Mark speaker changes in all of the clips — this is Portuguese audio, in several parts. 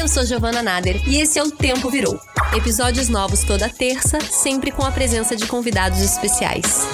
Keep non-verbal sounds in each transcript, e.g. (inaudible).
Speaker 1: Eu sou Giovana Nader e esse é o Tempo Virou. Episódios novos toda terça, sempre com a presença de convidados especiais.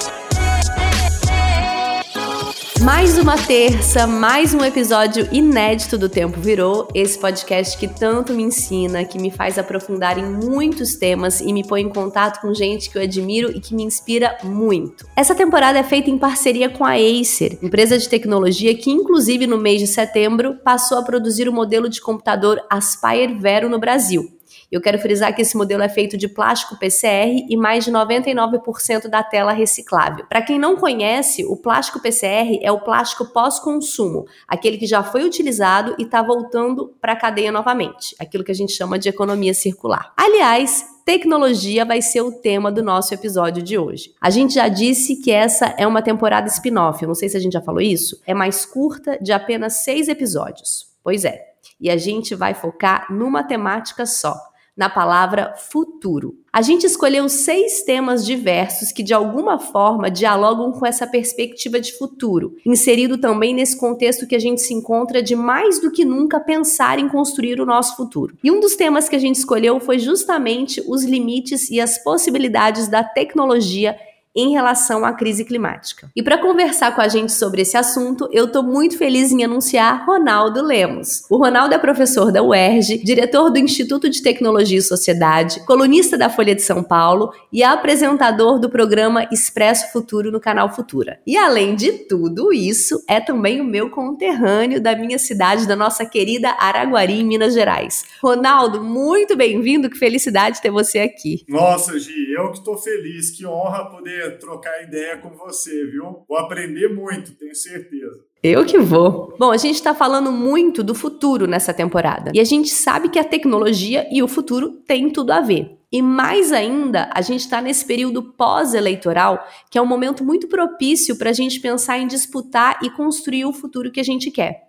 Speaker 1: Mais uma terça, mais um episódio inédito do Tempo Virou, esse podcast que tanto me ensina, que me faz aprofundar em muitos temas e me põe em contato com gente que eu admiro e que me inspira muito. Essa temporada é feita em parceria com a Acer, empresa de tecnologia que, inclusive no mês de setembro, passou a produzir o modelo de computador Aspire Vero no Brasil. Eu quero frisar que esse modelo é feito de plástico PCR e mais de 99% da tela reciclável. Para quem não conhece, o plástico PCR é o plástico pós-consumo, aquele que já foi utilizado e está voltando para a cadeia novamente, aquilo que a gente chama de economia circular. Aliás, tecnologia vai ser o tema do nosso episódio de hoje. A gente já disse que essa é uma temporada spin-off, não sei se a gente já falou isso, é mais curta, de apenas seis episódios. Pois é, e a gente vai focar numa temática só na palavra futuro. A gente escolheu seis temas diversos que, de alguma forma, dialogam com essa perspectiva de futuro, inserido também nesse contexto que a gente se encontra de mais do que nunca pensar em construir o nosso futuro. E um dos temas que a gente escolheu foi justamente os limites e as possibilidades da tecnologia em relação à crise climática. E para conversar com a gente sobre esse assunto, eu estou muito feliz em anunciar Ronaldo Lemos. O Ronaldo é professor da UERJ, diretor do Instituto de Tecnologia e Sociedade, colunista da Folha de São Paulo e apresentador do programa Expresso Futuro no canal Futura. E além de tudo isso, é também o meu conterrâneo da minha cidade, da nossa querida Araguari, em Minas Gerais. Ronaldo, muito bem-vindo, que felicidade ter você aqui.
Speaker 2: Nossa, Gi, eu que estou feliz, que honra poder trocar ideia com você, viu? Vou aprender muito, tenho certeza.
Speaker 1: Eu que vou. Bom, a gente está falando muito do futuro nessa temporada. E a gente sabe que a tecnologia e o futuro têm tudo a ver. E mais ainda, a gente está nesse período pós-eleitoral, que é um momento muito propício para a gente pensar em disputar e construir o futuro que a gente quer.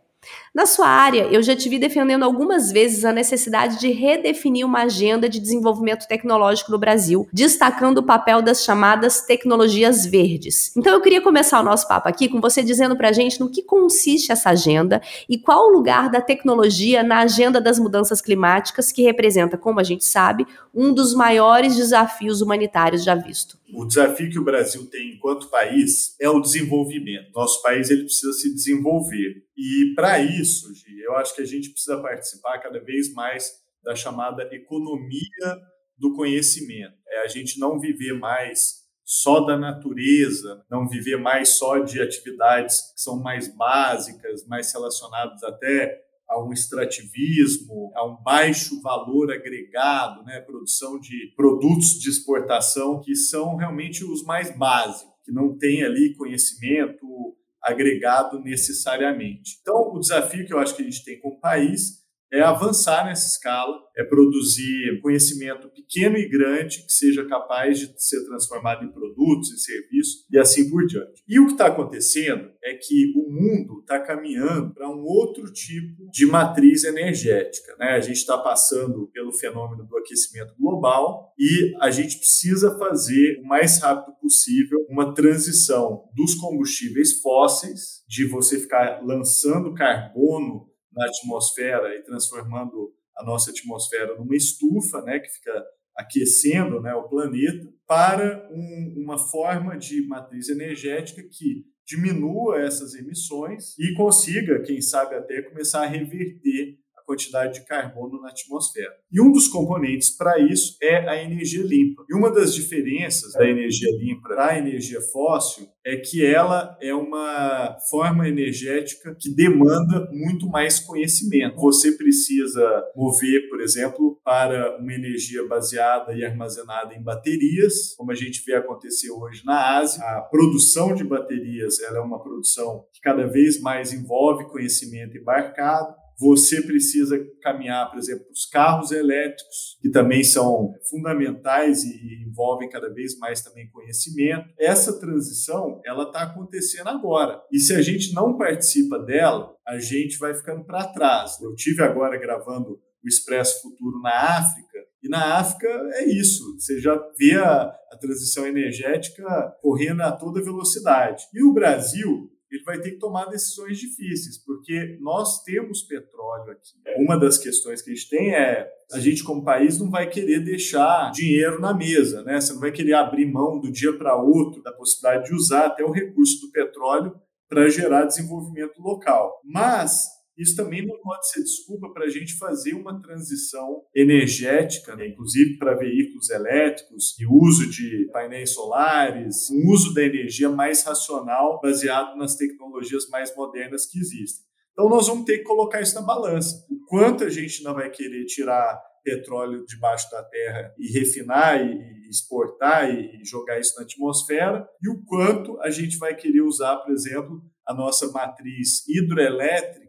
Speaker 1: Na sua área, eu já te vi defendendo algumas vezes a necessidade de redefinir uma agenda de desenvolvimento tecnológico no Brasil, destacando o papel das chamadas tecnologias verdes. Então eu queria começar o nosso papo aqui com você dizendo pra gente no que consiste essa agenda e qual o lugar da tecnologia na agenda das mudanças climáticas, que representa, como a gente sabe, um dos maiores desafios humanitários já visto.
Speaker 2: O desafio que o Brasil tem enquanto país é o desenvolvimento. Nosso país ele precisa se desenvolver. E para isso, Gi, eu acho que a gente precisa participar cada vez mais da chamada economia do conhecimento. É a gente não viver mais só da natureza, não viver mais só de atividades que são mais básicas, mais relacionadas até a um extrativismo, a um baixo valor agregado, né, produção de produtos de exportação que são realmente os mais básicos, que não tem ali conhecimento agregado necessariamente. Então, o desafio que eu acho que a gente tem como país é avançar nessa escala, é produzir conhecimento pequeno e grande que seja capaz de ser transformado em produtos e serviços e assim por diante. E o que está acontecendo é que o mundo está caminhando para um outro tipo de matriz energética. Né? A gente está passando pelo fenômeno do aquecimento global e a gente precisa fazer o mais rápido possível uma transição dos combustíveis fósseis, de você ficar lançando carbono na atmosfera e transformando a nossa atmosfera numa estufa, né, que fica aquecendo né, o planeta, para um, uma forma de matriz energética que diminua essas emissões e consiga, quem sabe até, começar a reverter quantidade de carbono na atmosfera. E um dos componentes para isso é a energia limpa. E uma das diferenças da energia limpa para a energia fóssil é que ela é uma forma energética que demanda muito mais conhecimento. Você precisa mover, por exemplo, para uma energia baseada e armazenada em baterias, como a gente vê acontecer hoje na Ásia. A produção de baterias é uma produção que cada vez mais envolve conhecimento embarcado você precisa caminhar, por exemplo, os carros elétricos, que também são fundamentais e envolvem cada vez mais também conhecimento. Essa transição, ela está acontecendo agora. E se a gente não participa dela, a gente vai ficando para trás. Eu tive agora gravando o Expresso Futuro na África, e na África é isso, você já vê a, a transição energética correndo a toda velocidade. E o Brasil, ele vai ter que tomar decisões difíceis, porque nós temos petróleo aqui. Uma das questões que a gente tem é a gente como país não vai querer deixar dinheiro na mesa, né? Você não vai querer abrir mão do dia para outro da possibilidade de usar até o recurso do petróleo para gerar desenvolvimento local. Mas isso também não pode ser desculpa para a gente fazer uma transição energética, né? inclusive para veículos elétricos e uso de painéis solares, um uso da energia mais racional, baseado nas tecnologias mais modernas que existem. Então, nós vamos ter que colocar isso na balança. O quanto a gente não vai querer tirar petróleo debaixo da terra e refinar e exportar e jogar isso na atmosfera, e o quanto a gente vai querer usar, por exemplo, a nossa matriz hidroelétrica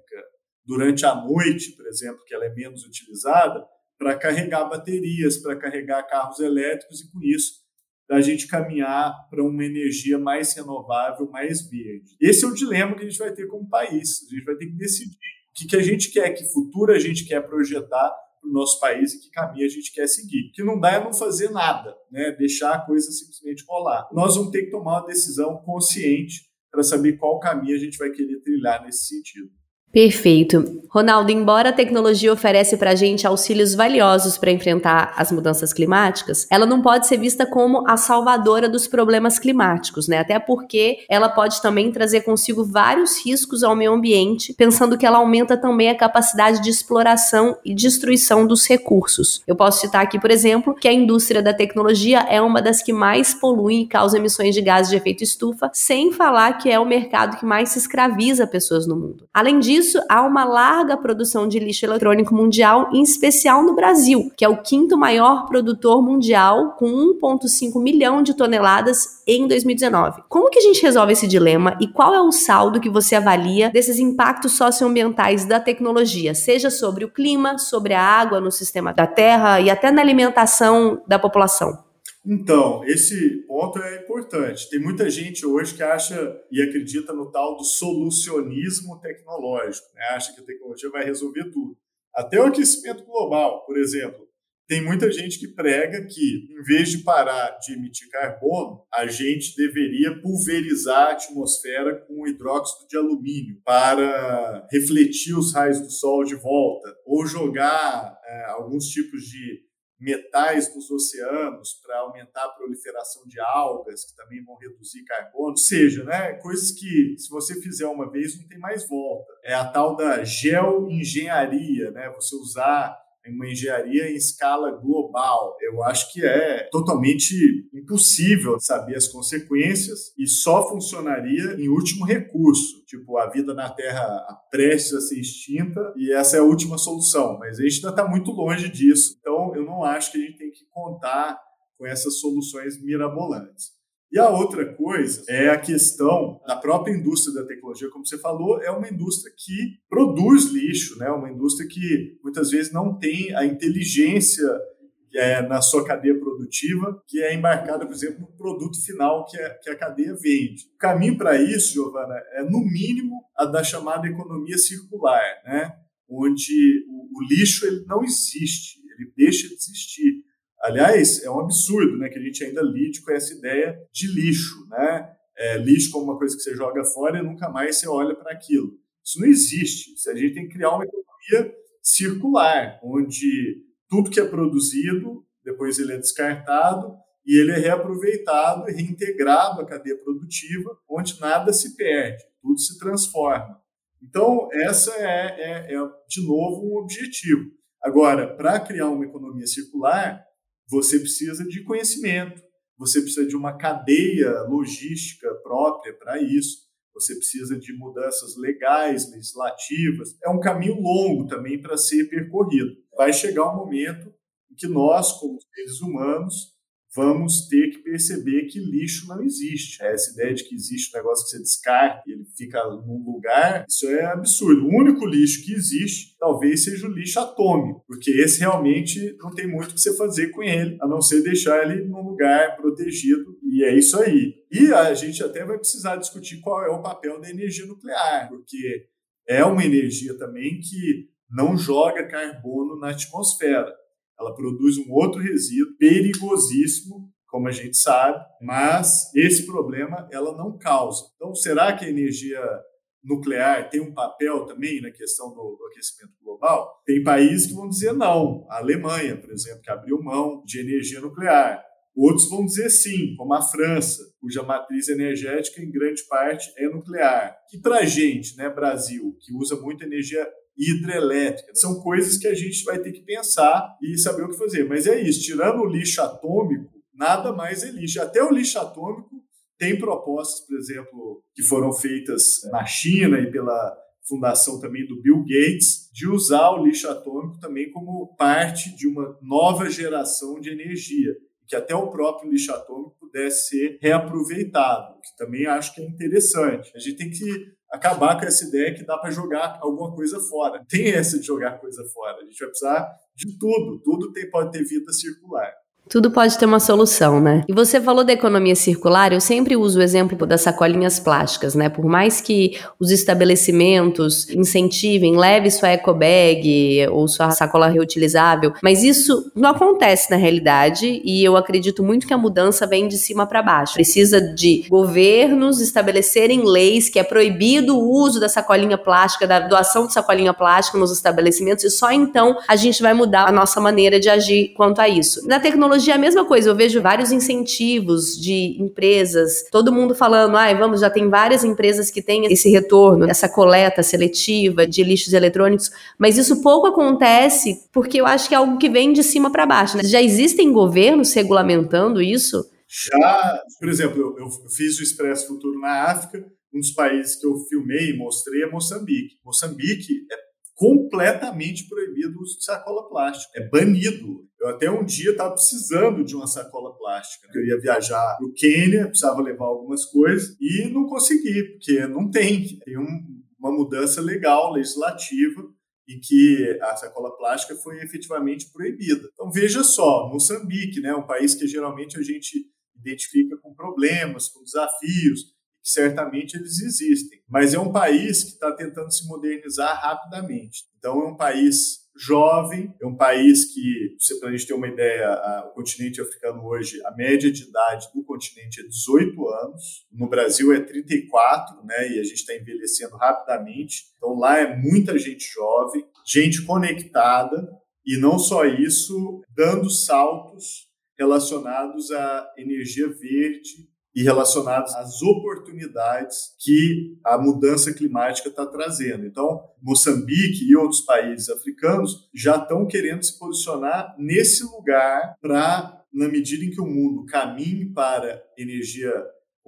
Speaker 2: durante a noite, por exemplo, que ela é menos utilizada, para carregar baterias, para carregar carros elétricos e com isso a gente caminhar para uma energia mais renovável, mais verde. Esse é o dilema que a gente vai ter como país. A gente vai ter que decidir o que, que a gente quer, que futuro a gente quer projetar para o nosso país e que caminho a gente quer seguir. O que não dá é não fazer nada, né? deixar a coisa simplesmente rolar. Nós vamos ter que tomar uma decisão consciente para saber qual caminho a gente vai querer trilhar nesse sentido.
Speaker 1: Perfeito. Ronaldo, embora a tecnologia oferece para a gente auxílios valiosos para enfrentar as mudanças climáticas, ela não pode ser vista como a salvadora dos problemas climáticos, né? Até porque ela pode também trazer consigo vários riscos ao meio ambiente, pensando que ela aumenta também a capacidade de exploração e destruição dos recursos. Eu posso citar aqui, por exemplo, que a indústria da tecnologia é uma das que mais polui e causa emissões de gases de efeito estufa, sem falar que é o mercado que mais se escraviza pessoas no mundo. Além disso, há uma larga produção de lixo eletrônico mundial, em especial no Brasil, que é o quinto maior produtor mundial, com 1,5 milhão de toneladas em 2019. Como que a gente resolve esse dilema e qual é o saldo que você avalia desses impactos socioambientais da tecnologia, seja sobre o clima, sobre a água no sistema da Terra e até na alimentação da população?
Speaker 2: Então, esse ponto é importante. Tem muita gente hoje que acha e acredita no tal do solucionismo tecnológico, né? acha que a tecnologia vai resolver tudo. Até o aquecimento global, por exemplo. Tem muita gente que prega que, em vez de parar de emitir carbono, a gente deveria pulverizar a atmosfera com hidróxido de alumínio para refletir os raios do sol de volta, ou jogar é, alguns tipos de metais nos oceanos para aumentar a proliferação de algas, que também vão reduzir carbono. Seja, né, coisas que, se você fizer uma vez, não tem mais volta. É a tal da geoengenharia, né? você usar uma engenharia em escala global. Eu acho que é totalmente impossível saber as consequências e só funcionaria em último recurso. Tipo, a vida na Terra prestes a ser extinta e essa é a última solução. Mas a gente ainda está muito longe disso. Então, eu não acho que a gente tem que contar com essas soluções mirabolantes. E a outra coisa é a questão da própria indústria da tecnologia, como você falou, é uma indústria que produz lixo, né? uma indústria que muitas vezes não tem a inteligência é, na sua cadeia produtiva, que é embarcada, por exemplo, no produto final que a, que a cadeia vende. O caminho para isso, Giovana, é no mínimo a da chamada economia circular, né? onde o, o lixo ele não existe, ele deixa de existir. Aliás, é um absurdo né, que a gente ainda lide com essa ideia de lixo. Né? É, lixo como uma coisa que você joga fora e nunca mais você olha para aquilo. Isso não existe. A gente tem que criar uma economia circular, onde tudo que é produzido, depois ele é descartado e ele é reaproveitado e reintegrado à cadeia produtiva, onde nada se perde, tudo se transforma. Então, essa é, é, é de novo, um objetivo. Agora, para criar uma economia circular, você precisa de conhecimento, você precisa de uma cadeia logística própria para isso, você precisa de mudanças legais, legislativas. É um caminho longo também para ser percorrido. Vai chegar um momento em que nós, como seres humanos, vamos ter que perceber que lixo não existe. Essa ideia de que existe um negócio que você descarta e ele fica num lugar, isso é absurdo. O único lixo que existe talvez seja o lixo atômico, porque esse realmente não tem muito o que você fazer com ele, a não ser deixar ele num lugar protegido. E é isso aí. E a gente até vai precisar discutir qual é o papel da energia nuclear, porque é uma energia também que não joga carbono na atmosfera ela produz um outro resíduo perigosíssimo como a gente sabe, mas esse problema ela não causa. Então, será que a energia nuclear tem um papel também na questão do, do, aquecimento global? Tem países que vão dizer não. A Alemanha, por exemplo, que abriu mão de energia nuclear. Outros vão dizer sim, como a França, cuja matriz energética em grande parte é nuclear. E para a gente, né, Brasil, que usa muita energia hidrelétrica, são coisas que a gente vai ter que pensar e saber o que fazer. Mas é isso, tirando o lixo atômico, nada mais é lixo. Até o lixo atômico tem propostas, por exemplo, que foram feitas na China e pela fundação também do Bill Gates, de usar o lixo atômico também como parte de uma nova geração de energia que até o próprio lixo atômico pudesse ser reaproveitado, que também acho que é interessante. A gente tem que acabar com essa ideia que dá para jogar alguma coisa fora. Tem essa de jogar coisa fora. A gente vai precisar de tudo. Tudo tem, pode ter vida circular.
Speaker 1: Tudo pode ter uma solução, né? E você falou da economia circular, eu sempre uso o exemplo das sacolinhas plásticas, né? Por mais que os estabelecimentos incentivem, leve sua eco bag ou sua sacola reutilizável, mas isso não acontece na realidade e eu acredito muito que a mudança vem de cima para baixo. Precisa de governos estabelecerem leis que é proibido o uso da sacolinha plástica, da doação de sacolinha plástica nos estabelecimentos e só então a gente vai mudar a nossa maneira de agir quanto a isso. Na tecnologia tecnologia é a mesma coisa. Eu vejo vários incentivos de empresas, todo mundo falando, ai, ah, vamos, já tem várias empresas que têm esse retorno, essa coleta seletiva de lixos eletrônicos, mas isso pouco acontece porque eu acho que é algo que vem de cima para baixo. Né? Já existem governos regulamentando isso?
Speaker 2: Já, por exemplo, eu, eu fiz o Expresso Futuro na África, um dos países que eu filmei e mostrei é Moçambique. Moçambique é completamente proibido o uso de sacola plástica. É banido. Eu até um dia estava precisando de uma sacola plástica. Eu ia viajar para o Quênia, precisava levar algumas coisas e não consegui, porque não tem. Tem um, uma mudança legal, legislativa, em que a sacola plástica foi efetivamente proibida. Então veja só, Moçambique, né, um país que geralmente a gente identifica com problemas, com desafios, que certamente eles existem, mas é um país que está tentando se modernizar rapidamente. Então, é um país jovem, é um país que, para a gente ter uma ideia, a, o continente africano hoje, a média de idade do continente é 18 anos, no Brasil é 34, né, e a gente está envelhecendo rapidamente. Então, lá é muita gente jovem, gente conectada, e não só isso, dando saltos relacionados à energia verde e relacionados às oportunidades que a mudança climática está trazendo. Então, Moçambique e outros países africanos já estão querendo se posicionar nesse lugar para, na medida em que o mundo caminhe para energia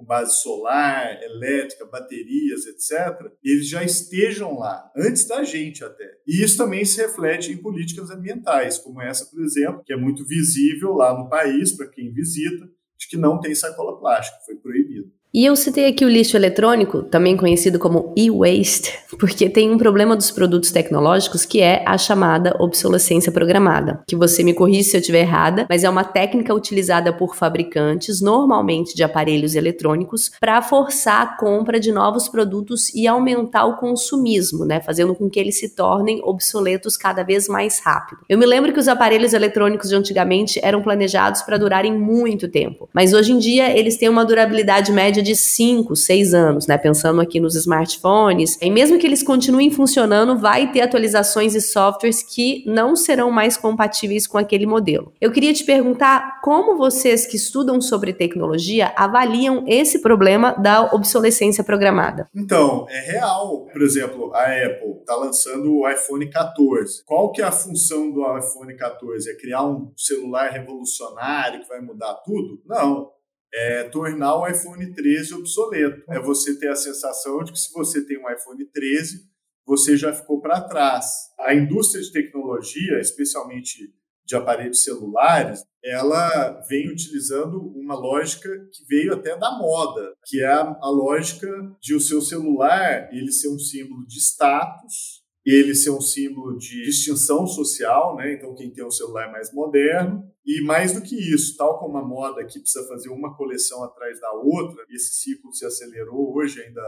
Speaker 2: com base solar, elétrica, baterias, etc., eles já estejam lá, antes da gente até. E isso também se reflete em políticas ambientais, como essa, por exemplo, que é muito visível lá no país para quem visita, de que não tem sacola plástica, foi proibido.
Speaker 1: E eu citei aqui o lixo eletrônico, também conhecido como e-waste, (laughs) porque tem um problema dos produtos tecnológicos que é a chamada obsolescência programada. Que você me corrija se eu estiver errada, mas é uma técnica utilizada por fabricantes, normalmente de aparelhos eletrônicos, para forçar a compra de novos produtos e aumentar o consumismo, né, fazendo com que eles se tornem obsoletos cada vez mais rápido. Eu me lembro que os aparelhos eletrônicos de antigamente eram planejados para durarem muito tempo, mas hoje em dia eles têm uma durabilidade média média de 5, 6 anos, né? Pensando aqui nos smartphones. E mesmo que eles continuem funcionando, vai ter atualizações e softwares que não serão mais compatíveis com aquele modelo. Eu queria te perguntar como vocês que estudam sobre tecnologia avaliam esse problema da obsolescência programada.
Speaker 2: Então, é real. Por exemplo, a Apple está lançando o iPhone 14. Qual que é a função do iPhone 14? É criar um celular revolucionário que vai mudar tudo? Não é tornar o iPhone 13 obsoleto. É você ter a sensação de que se você tem um iPhone 13, você já ficou para trás. A indústria de tecnologia, especialmente de aparelhos celulares, ela vem utilizando uma lógica que veio até da moda, que é a, lógica de o seu celular ele ser um símbolo de status ele ser um símbolo de distinção social, né? Então, quem tem um celular mais moderno. E mais do que isso, tal como a moda que precisa fazer uma coleção atrás da outra, e esse ciclo se acelerou hoje ainda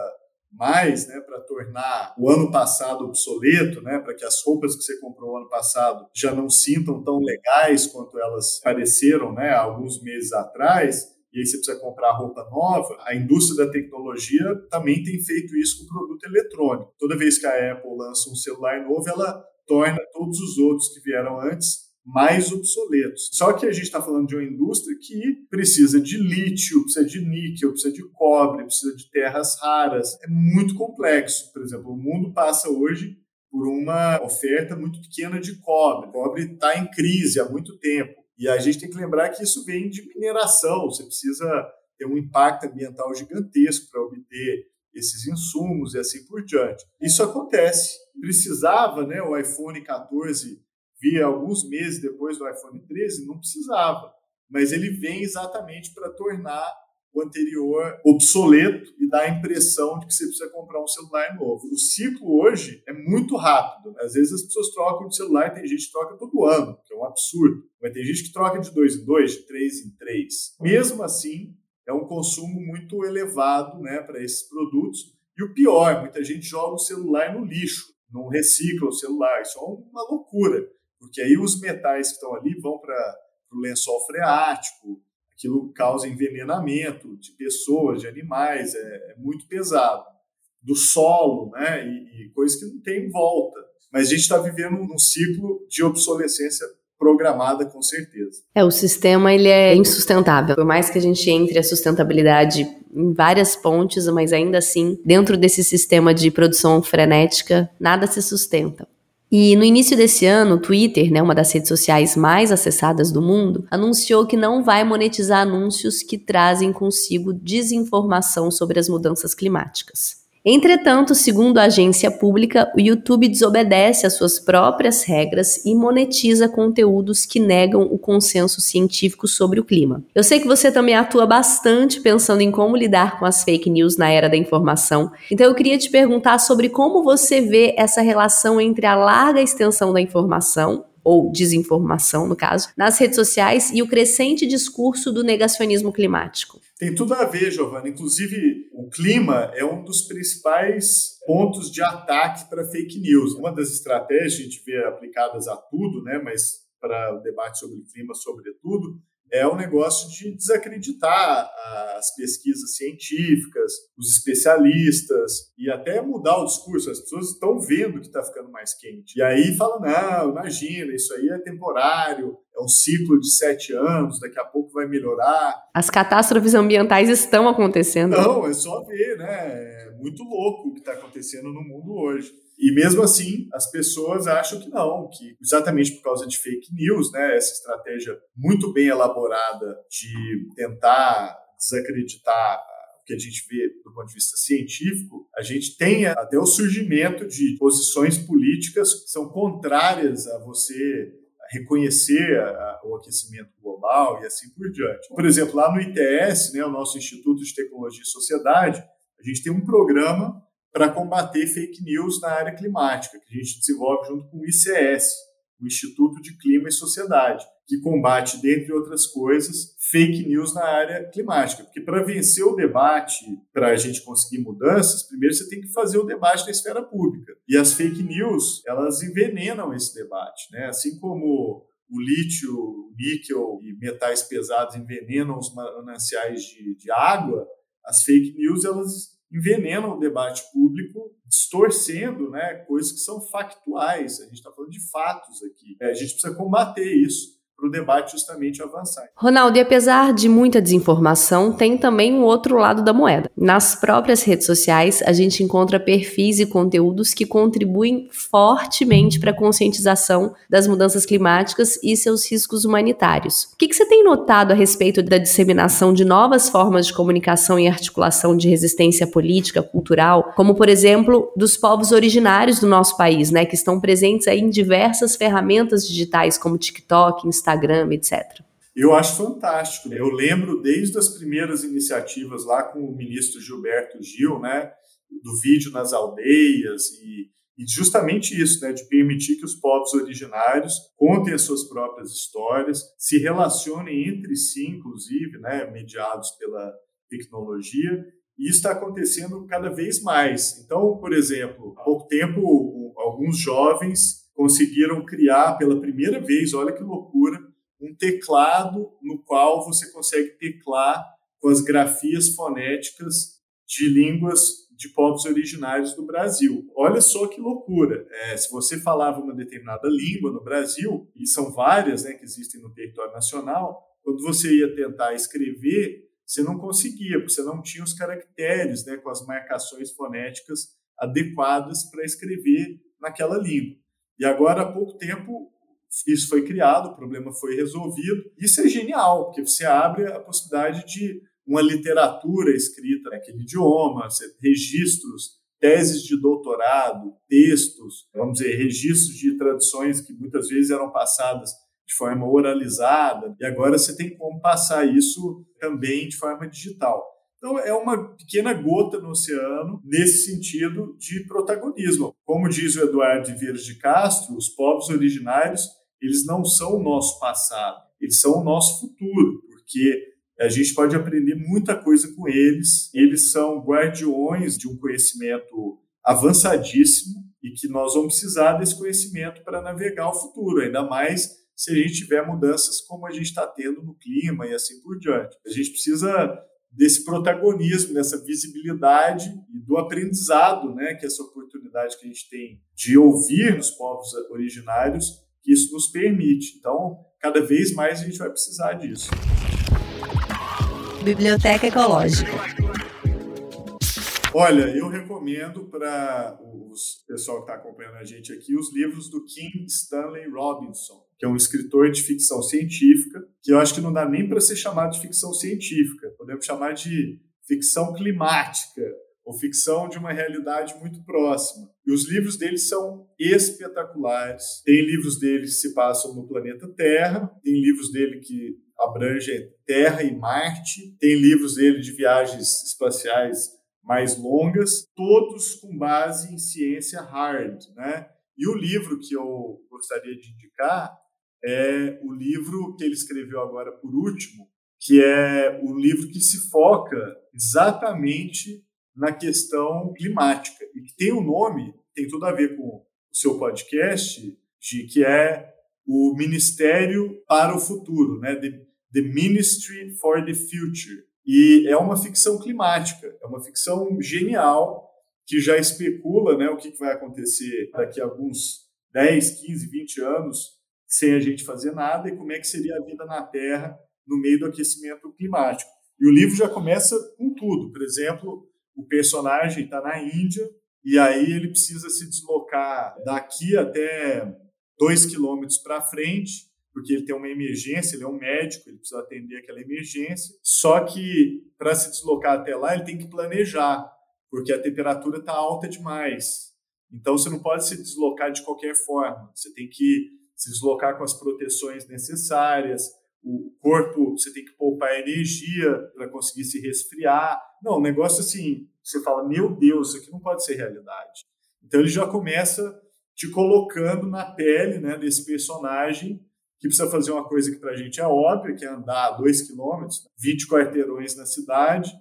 Speaker 2: mais, né, para tornar o ano passado obsoleto, né, para que as roupas que você comprou ano passado já não sintam tão legais quanto elas pareceram, né, alguns meses atrás, e aí você precisa comprar roupa nova, a indústria da tecnologia também tem feito isso com produto eletrônico. Toda vez que a Apple lança um celular novo, ela torna todos os outros que vieram antes mais obsoletos. Só que a gente está falando de uma indústria que precisa de lítio, precisa de níquel, precisa de cobre, precisa de terras raras. É muito complexo. Por exemplo, o mundo passa hoje por uma oferta muito pequena de cobre. O cobre está em crise há muito tempo. E a gente tem que lembrar que isso vem de mineração. Você precisa ter um impacto ambiental gigantesco para obter esses insumos e assim por diante. Isso acontece. Precisava, né, o iPhone 14 via alguns meses depois do iPhone 13, não precisava. Mas ele vem exatamente para tornar o anterior obsoleto e dar a impressão de que você precisa comprar um celular novo. O ciclo hoje é muito rápido. Às vezes as pessoas trocam de celular, tem gente que troca todo ano, que é um absurdo. Mas tem gente que troca de dois em dois, de três em três. Mesmo assim, é um consumo muito elevado né, para esses produtos. E o pior, muita gente joga o celular no lixo, não recicla o celular. Isso é uma loucura porque aí os metais que estão ali vão para o lençol freático, aquilo causa envenenamento de pessoas, de animais, é, é muito pesado. Do solo, né, e, e coisas que não tem volta. Mas a gente está vivendo num ciclo de obsolescência programada com certeza.
Speaker 1: É, o sistema ele é insustentável. Por mais que a gente entre a sustentabilidade em várias pontes, mas ainda assim, dentro desse sistema de produção frenética, nada se sustenta. E no início desse ano, o Twitter, né, uma das redes sociais mais acessadas do mundo, anunciou que não vai monetizar anúncios que trazem consigo desinformação sobre as mudanças climáticas. Entretanto, segundo a agência pública, o YouTube desobedece às suas próprias regras e monetiza conteúdos que negam o consenso científico sobre o clima. Eu sei que você também atua bastante pensando em como lidar com as fake news na era da informação, então eu queria te perguntar sobre como você vê essa relação entre a larga extensão da informação ou desinformação, no caso, nas redes sociais e o crescente discurso do negacionismo climático.
Speaker 2: Tem tudo a ver, Giovana. Inclusive, o clima é um dos principais pontos de ataque para fake news. Uma das estratégias a gente vê aplicadas a tudo, né, mas para o debate sobre clima, sobretudo, é o negócio de desacreditar as pesquisas científicas, os especialistas e até mudar o discurso. As pessoas estão vendo que está ficando mais quente. E aí falam: não, imagina, isso aí é temporário, é um ciclo de sete anos, daqui a pouco vai melhorar.
Speaker 1: As catástrofes ambientais estão acontecendo.
Speaker 2: Não, é só ver, né? É muito louco o que está acontecendo no mundo hoje. E mesmo assim, as pessoas acham que não, que exatamente por causa de fake news, né, essa estratégia muito bem elaborada de tentar desacreditar o que a gente vê do ponto de vista científico, a gente tem até o surgimento de posições políticas que são contrárias a você reconhecer o aquecimento global e assim por diante. Por exemplo, lá no ITS, né, o nosso Instituto de Tecnologia e Sociedade, a gente tem um programa para combater fake news na área climática, que a gente desenvolve junto com o ICS, o Instituto de Clima e Sociedade, que combate, dentre outras coisas, fake news na área climática. Porque para vencer o debate, para a gente conseguir mudanças, primeiro você tem que fazer o debate na esfera pública. E as fake news, elas envenenam esse debate. Né? Assim como o lítio, o níquel e metais pesados envenenam os mananciais de, de água, as fake news, elas envenenam o debate público, distorcendo né, coisas que são factuais. A gente está falando de fatos aqui. É, a gente precisa combater isso para o debate justamente avançar.
Speaker 1: Ronaldo, e apesar de muita desinformação, tem também um outro lado da moeda. Nas próprias redes sociais, a gente encontra perfis e conteúdos que contribuem fortemente para a conscientização das mudanças climáticas e seus riscos humanitários. O que, que você tem notado a respeito da disseminação de novas formas de comunicação e articulação de resistência política, cultural, como, por exemplo, dos povos originários do nosso país, né, que estão presentes aí em diversas ferramentas digitais como TikTok, Instagram, Instagram, etc.
Speaker 2: Eu acho fantástico. Eu lembro desde as primeiras iniciativas lá com o ministro Gilberto Gil, né, do vídeo nas aldeias e, e justamente isso, né, de permitir que os povos originários contem as suas próprias histórias, se relacionem entre si, inclusive, né, mediados pela tecnologia E isso está acontecendo cada vez mais. Então, por exemplo, há pouco tempo, alguns jovens conseguiram criar pela primeira vez, olha que loucura, um teclado no qual você consegue teclar com as grafias fonéticas de línguas de povos originários do Brasil. Olha só que loucura. É, se você falava uma determinada língua no Brasil, e são várias né, que existem no território nacional, quando você ia tentar escrever, você não conseguia, porque você não tinha os caracteres né, com as marcações fonéticas adequadas para escrever naquela língua. E agora, há pouco tempo, isso foi criado, o problema foi resolvido. Isso é genial, porque você abre a possibilidade de uma literatura escrita naquele idioma, registros, teses de doutorado, textos, vamos dizer, registros de tradições que muitas vezes eram passadas de forma oralizada, e agora você tem como passar isso também de forma digital. Então, é uma pequena gota no oceano nesse sentido de protagonismo. Como diz o Eduardo Vieira de Castro, os povos originários, eles não são o nosso passado, eles são o nosso futuro, porque a gente pode aprender muita coisa com eles. Eles são guardiões de um conhecimento avançadíssimo e que nós vamos precisar desse conhecimento para navegar o futuro, ainda mais se a gente tiver mudanças como a gente está tendo no clima e assim por diante. A gente precisa desse protagonismo, dessa visibilidade e do aprendizado, né, que essa oportunidade que a gente tem de ouvir nos povos originários, que isso nos permite. Então, cada vez mais a gente vai precisar disso.
Speaker 1: Biblioteca Ecológica.
Speaker 2: Olha, eu recomendo para o pessoal que está acompanhando a gente aqui os livros do Kim Stanley Robinson, que é um escritor de ficção científica, que eu acho que não dá nem para ser chamado de ficção científica, podemos chamar de ficção climática ou ficção de uma realidade muito próxima. E os livros dele são espetaculares. Tem livros dele que se passam no planeta Terra, tem livros dele que abrange Terra e Marte. Tem livros dele de viagens espaciais mais longas, todos com base em ciência hard, né? E o livro que eu gostaria de indicar é o livro que ele escreveu agora por último, que é o livro que se foca exatamente na questão climática e que tem um nome, tem tudo a ver com o seu podcast, de que é o Ministério para o Futuro, né? The Ministry for the Future. E é uma ficção climática, é uma ficção genial que já especula né, o que vai acontecer daqui a alguns 10, 15, 20 anos sem a gente fazer nada e como é que seria a vida na Terra no meio do aquecimento climático. E o livro já começa com tudo. Por exemplo, o personagem está na Índia e aí ele precisa se deslocar daqui até dois quilômetros para frente porque ele tem uma emergência, ele é um médico, ele precisa atender aquela emergência. Só que para se deslocar até lá, ele tem que planejar, porque a temperatura está alta demais. Então você não pode se deslocar de qualquer forma. Você tem que se deslocar com as proteções necessárias. O corpo, você tem que poupar energia para conseguir se resfriar. Não, o negócio assim, você fala, meu Deus, isso aqui não pode ser realidade. Então ele já começa te colocando na pele né, desse personagem que precisa fazer uma coisa que para a gente é óbvia, que é andar dois quilômetros, 20 quarteirões na cidade,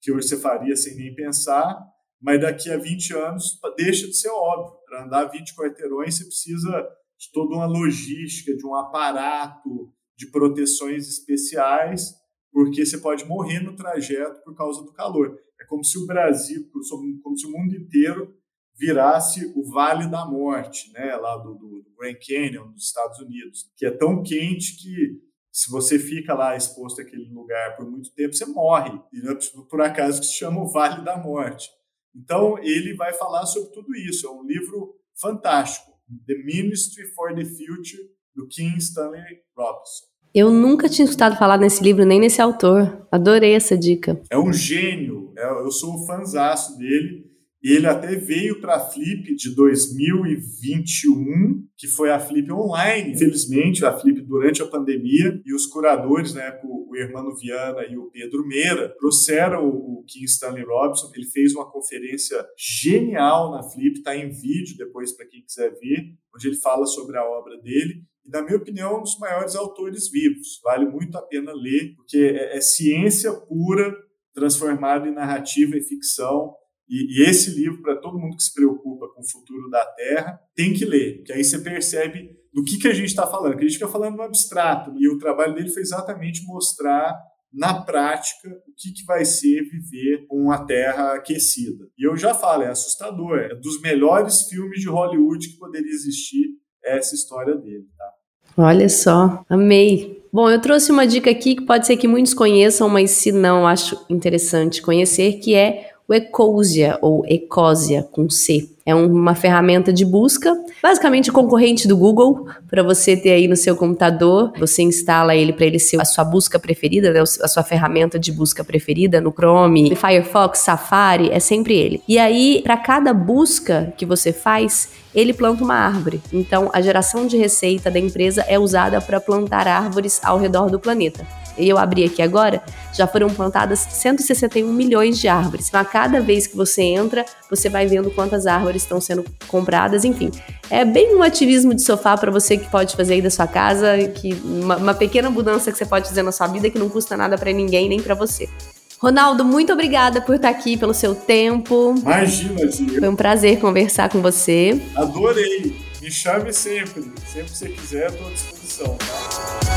Speaker 2: que hoje você faria sem nem pensar, mas daqui a 20 anos deixa de ser óbvio. Para andar 20 quarteirões, você precisa de toda uma logística, de um aparato, de proteções especiais, porque você pode morrer no trajeto por causa do calor. É como se o Brasil, como se o mundo inteiro virasse o Vale da Morte, né, lá do, do, Grand Canyon, dos Estados Unidos, que é tão quente que se você fica lá exposto àquele lugar por muito tempo, você morre. E é por acaso que se chama o Vale da Morte. Então, ele vai falar sobre tudo isso. É um livro fantástico. The Ministry for the Future, do Kim Stanley Robinson.
Speaker 1: Eu nunca tinha escutado falar nesse livro, nem nesse autor. Adorei essa dica.
Speaker 2: É um gênio. É, eu sou um fanzaço dele. Ele até veio para a Flip de 2021, que foi a Flip online, infelizmente, a Flip durante a pandemia, e os curadores, né, o Hermano Viana e o Pedro Meira, trouxeram o Kim Stanley Robinson. Ele fez uma conferência genial na Flip, está em vídeo depois para quem quiser ver, onde ele fala sobre a obra dele. E, na minha opinião, é um dos maiores autores vivos. Vale muito a pena ler, porque é, é ciência pura transformado em narrativa e ficção. E, e esse livro, para todo mundo que se preocupa com o futuro da Terra, tem que ler, que aí você percebe do que, que a gente está falando, que a gente fica falando no abstrato, e o trabalho dele foi exatamente mostrar na prática o que, que vai ser viver com a Terra aquecida. E eu já falo, é assustador, é dos melhores filmes de Hollywood que poderia existir essa história dele, tá?
Speaker 1: Olha só, amei. Bom, eu trouxe uma dica aqui que pode ser que muitos conheçam, mas se não, acho interessante conhecer, que é o Ecosia ou Ecosia com C. É uma ferramenta de busca, basicamente concorrente do Google, para você ter aí no seu computador. Você instala ele para ele ser a sua busca preferida, né? a sua ferramenta de busca preferida no Chrome, Firefox, Safari, é sempre ele. E aí, para cada busca que você faz, ele planta uma árvore. Então, a geração de receita da empresa é usada para plantar árvores ao redor do planeta e eu abri aqui agora, já foram plantadas 161 milhões de árvores. Então, a cada vez que você entra, você vai vendo quantas árvores estão sendo compradas, enfim. É bem um ativismo de sofá para você que pode fazer aí da sua casa, que uma, uma pequena mudança que você pode fazer na sua vida que não custa nada para ninguém, nem para você. Ronaldo, muito obrigada por estar aqui, pelo seu tempo.
Speaker 2: Imagina, Tia.
Speaker 1: Foi um prazer conversar com você.
Speaker 2: Adorei. Me chame sempre. Sempre que você quiser, estou à disposição. Tá?